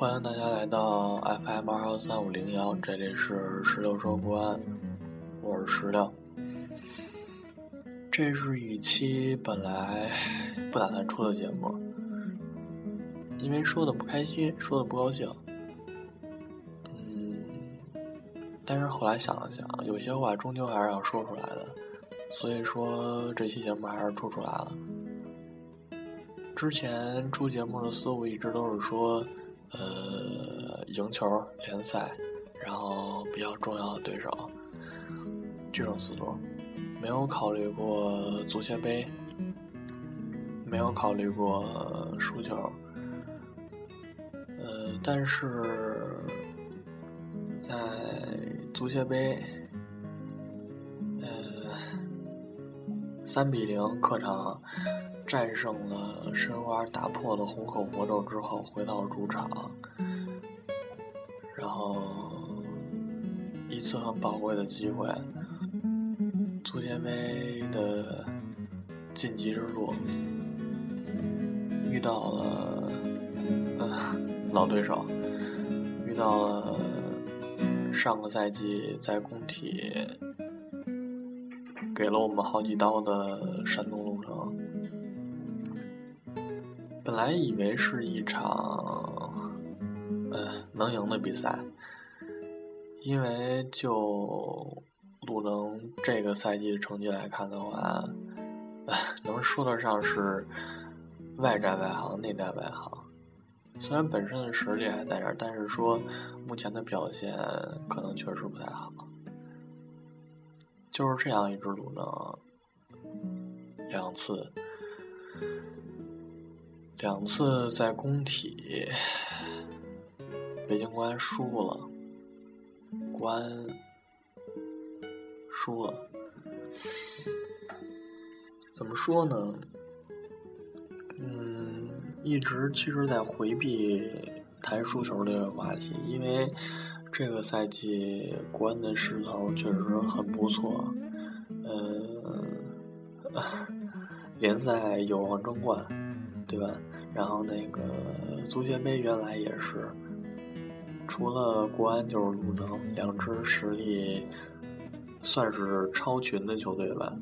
欢迎大家来到 FM 二幺三五零幺，这里是石榴说国安，我是石榴。这是一期本来不打算出的节目，因为说的不开心，说的不高兴。嗯，但是后来想了想，有些话终究还是要说出来的，所以说这期节目还是出出来了。之前出节目的思路一直都是说，呃，赢球、联赛，然后比较重要的对手，这种思路，没有考虑过足协杯，没有考虑过输球，呃，但是在足协杯，呃，三比零客场。战胜了申花，打破了虹口魔咒之后，回到主场，然后一次很宝贵的机会，足协杯的晋级之路，遇到了老对手，遇到了上个赛季在工体给了我们好几刀的山东鲁能。本来以为是一场，呃，能赢的比赛，因为就鲁能这个赛季的成绩来看的话，能说得上是外战外行，内战外行。虽然本身的实力还在这儿，但是说目前的表现可能确实不太好。就是这样一支鲁能，两次。两次在工体，北京国安输了，国安输了。怎么说呢？嗯，一直其实在回避谈输球这个话题，因为这个赛季国安的势头确实很不错，呃，联赛有望争冠，对吧？然后那个足协杯原来也是，除了国安就是鲁能，两支实力算是超群的球队吧。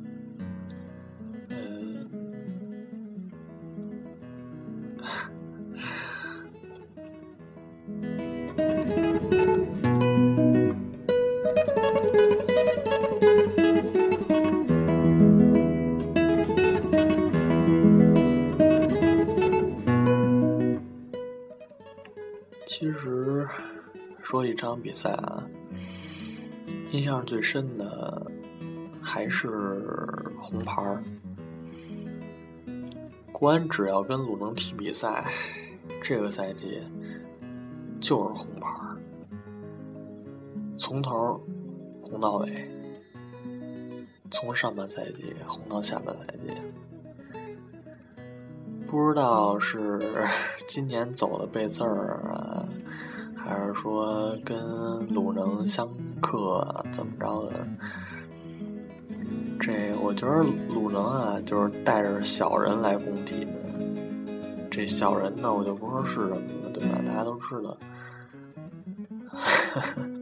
说一场比赛啊，印象最深的还是红牌儿。国安只要跟鲁能踢比赛，这个赛季就是红牌儿，从头红到尾，从上半赛季红到下半赛季。不知道是 今年走的背字儿啊。还是说跟鲁能相克怎么着的？这我觉得鲁能啊，就是带着小人来攻体。这小人呢，我就不说是什么了，对吧？大家都知道。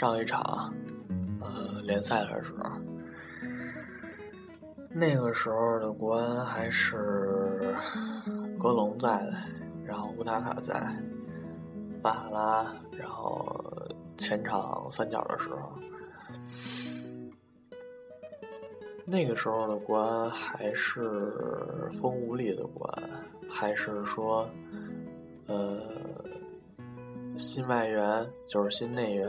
上一场，呃，联赛的时候，那个时候的国安还是格隆在，然后乌塔卡在，巴哈拉，然后前场三角的时候，那个时候的国安还是风无力的国安，还是说，呃。新外援就是新内援，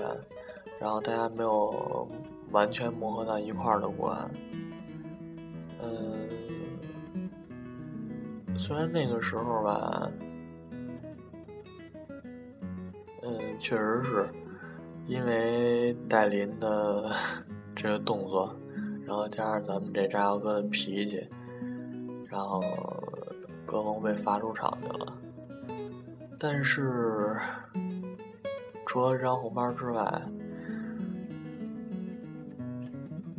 然后大家没有完全磨合到一块儿的关。嗯，虽然那个时候吧，嗯，确实是因为戴林的 这个动作，然后加上咱们这炸药哥的脾气，然后格隆被罚出场去了。但是除了这张红牌之外，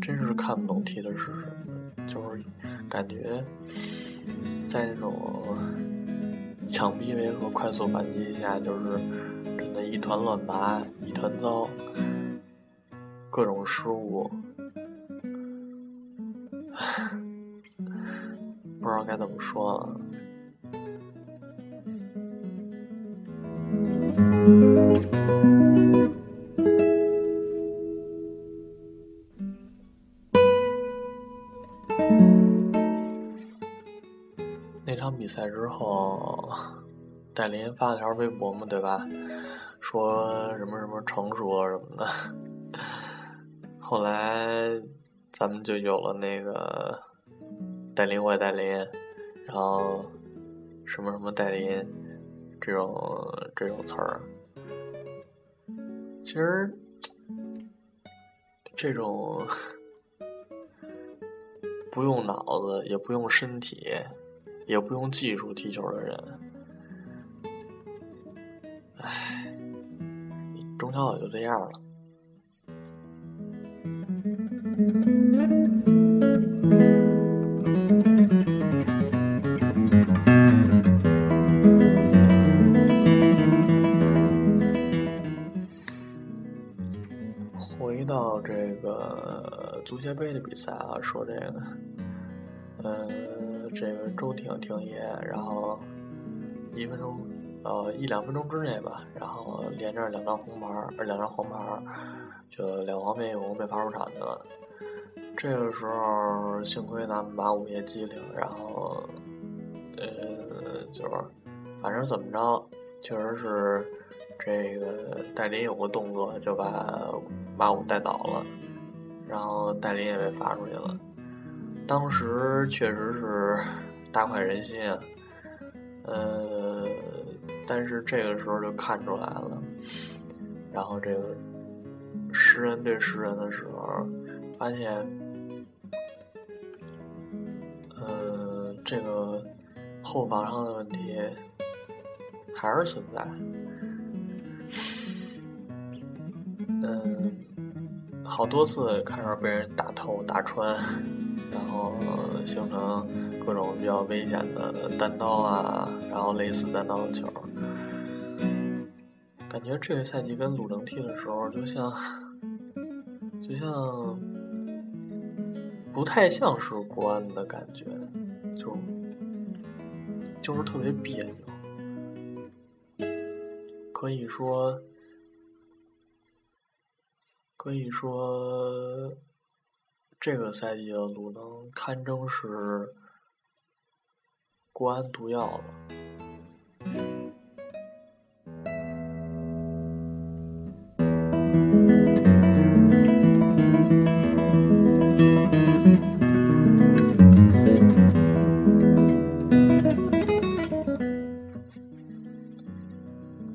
真是看不懂踢的是什么，就是感觉在那种强逼围和快速反击下，就是真的一团乱麻，一团糟，各种失误，不知道该怎么说了。比赛之后，戴林发了条微博嘛，对吧？说什么什么成熟了什么的。后来咱们就有了那个戴林坏戴林，然后什么什么戴林这种这种词儿。其实这种不用脑子，也不用身体。也不用技术踢球的人，唉，中超也就这样了。回到这个足协杯的比赛啊，说这个，嗯。这个周挺挺爷，然后一分钟，呃一两分钟之内吧，然后连着两张红牌，呃两张黄牌，就两黄变红被罚出场去了。这个时候幸亏咱们马五爷机灵，然后呃就是反正怎么着，确实是这个戴林有个动作就把马五带倒了，然后戴林也被罚出去了。当时确实是大快人心啊，呃，但是这个时候就看出来了，然后这个十人对十人的时候，发现，呃，这个后防上的问题还是存在，嗯，好多次看着被人打透打穿。然后形成各种比较危险的单刀啊，然后类似单刀的球，感觉这个赛季跟鲁能踢的时候，就像 就像不太像是国安的感觉，就就是特别别扭，可以说可以说。这个赛季的鲁能堪称是国安毒药了。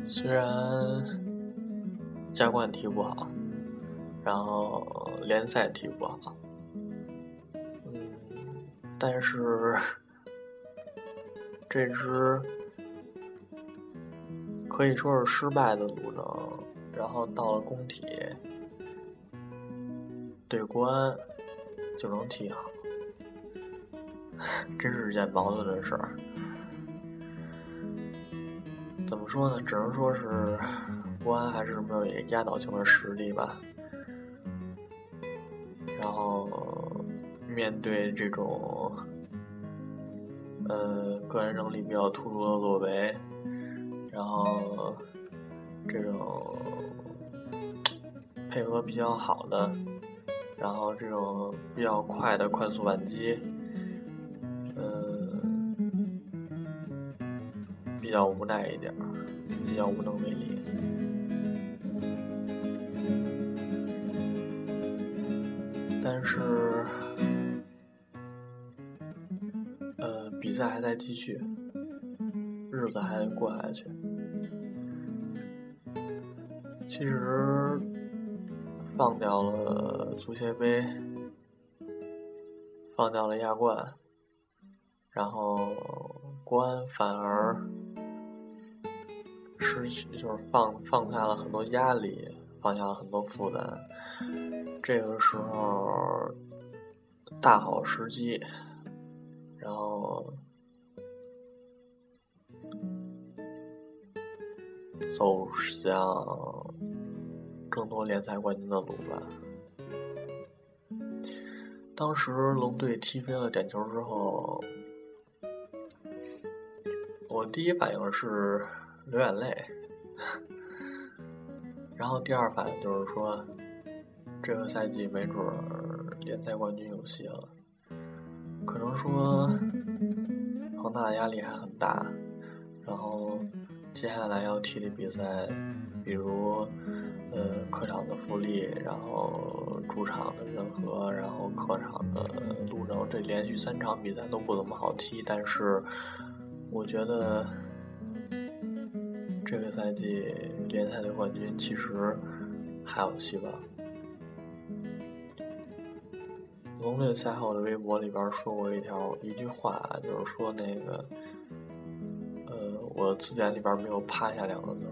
虽然加冠踢不好，然后联赛踢不好。但是，这支可以说是失败的鲁能，然后到了工体，对国安就能踢好，真是件矛盾的事儿。怎么说呢？只能说是国安还是没有压倒性的实力吧。然后面对这种。呃，个人能力比较突出的洛维，然后这种配合比较好的，然后这种比较快的快速反击，呃，比较无奈一点比较无能为力。但是。比赛还在继续，日子还得过下去。其实放掉了足协杯，放掉了亚冠，然后国安反而失去，就是放放下了很多压力，放下了很多负担。这个时候大好时机，然后。走向争夺联赛冠军的路吧。当时龙队踢飞了点球之后，我第一反应是流眼泪，然后第二反应就是说，这个赛季没准联赛冠军有戏了。可能说恒大的压力还很大，然后。接下来要踢的比赛，比如，呃，客场的富力，然后主场的任和，然后客场的鲁能，这连续三场比赛都不怎么好踢。但是，我觉得这个赛季联赛的冠军其实还有希望。龙队赛后的微博里边说过一条一句话，就是说那个。我的字典里边没有“趴下”两个字，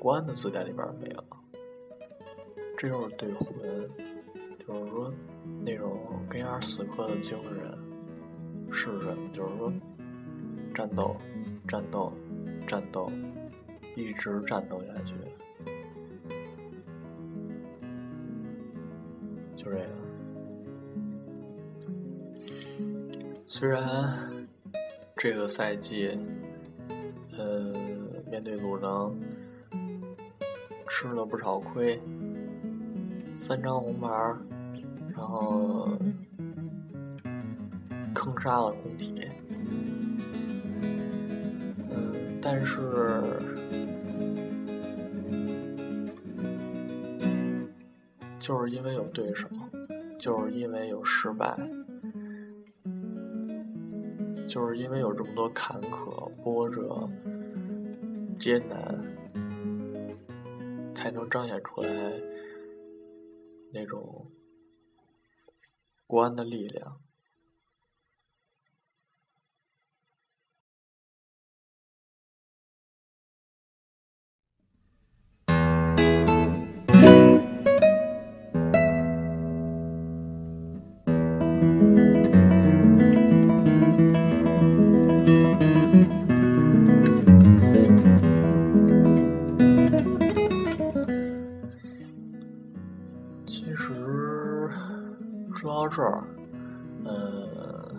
国安的字典里边没有。这就是对魂，就是说那种跟儿死磕的精神是什么？就是说战斗、战斗、战斗，一直战斗下去，就这个。虽然这个赛季。那，鲁能，吃了不少亏，三张红牌，然后坑杀了工体。嗯，但是就是因为有对手，就是因为有失败。就是因为有这么多坎坷、波折、艰难，才能彰显出来那种国安的力量。这儿，呃，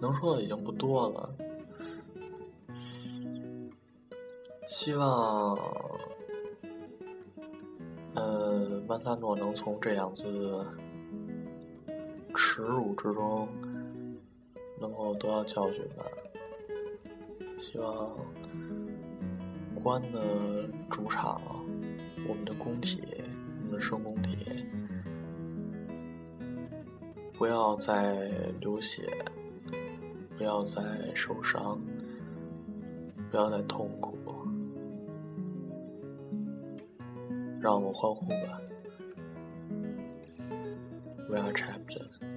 能说的已经不多了。希望，呃，曼萨诺能从这两次耻辱之中能够得到教训吧。希望关的主场，我们的工体，我们的圣工体。不要再流血，不要再受伤，不要再痛苦，让我欢呼吧！We are champions.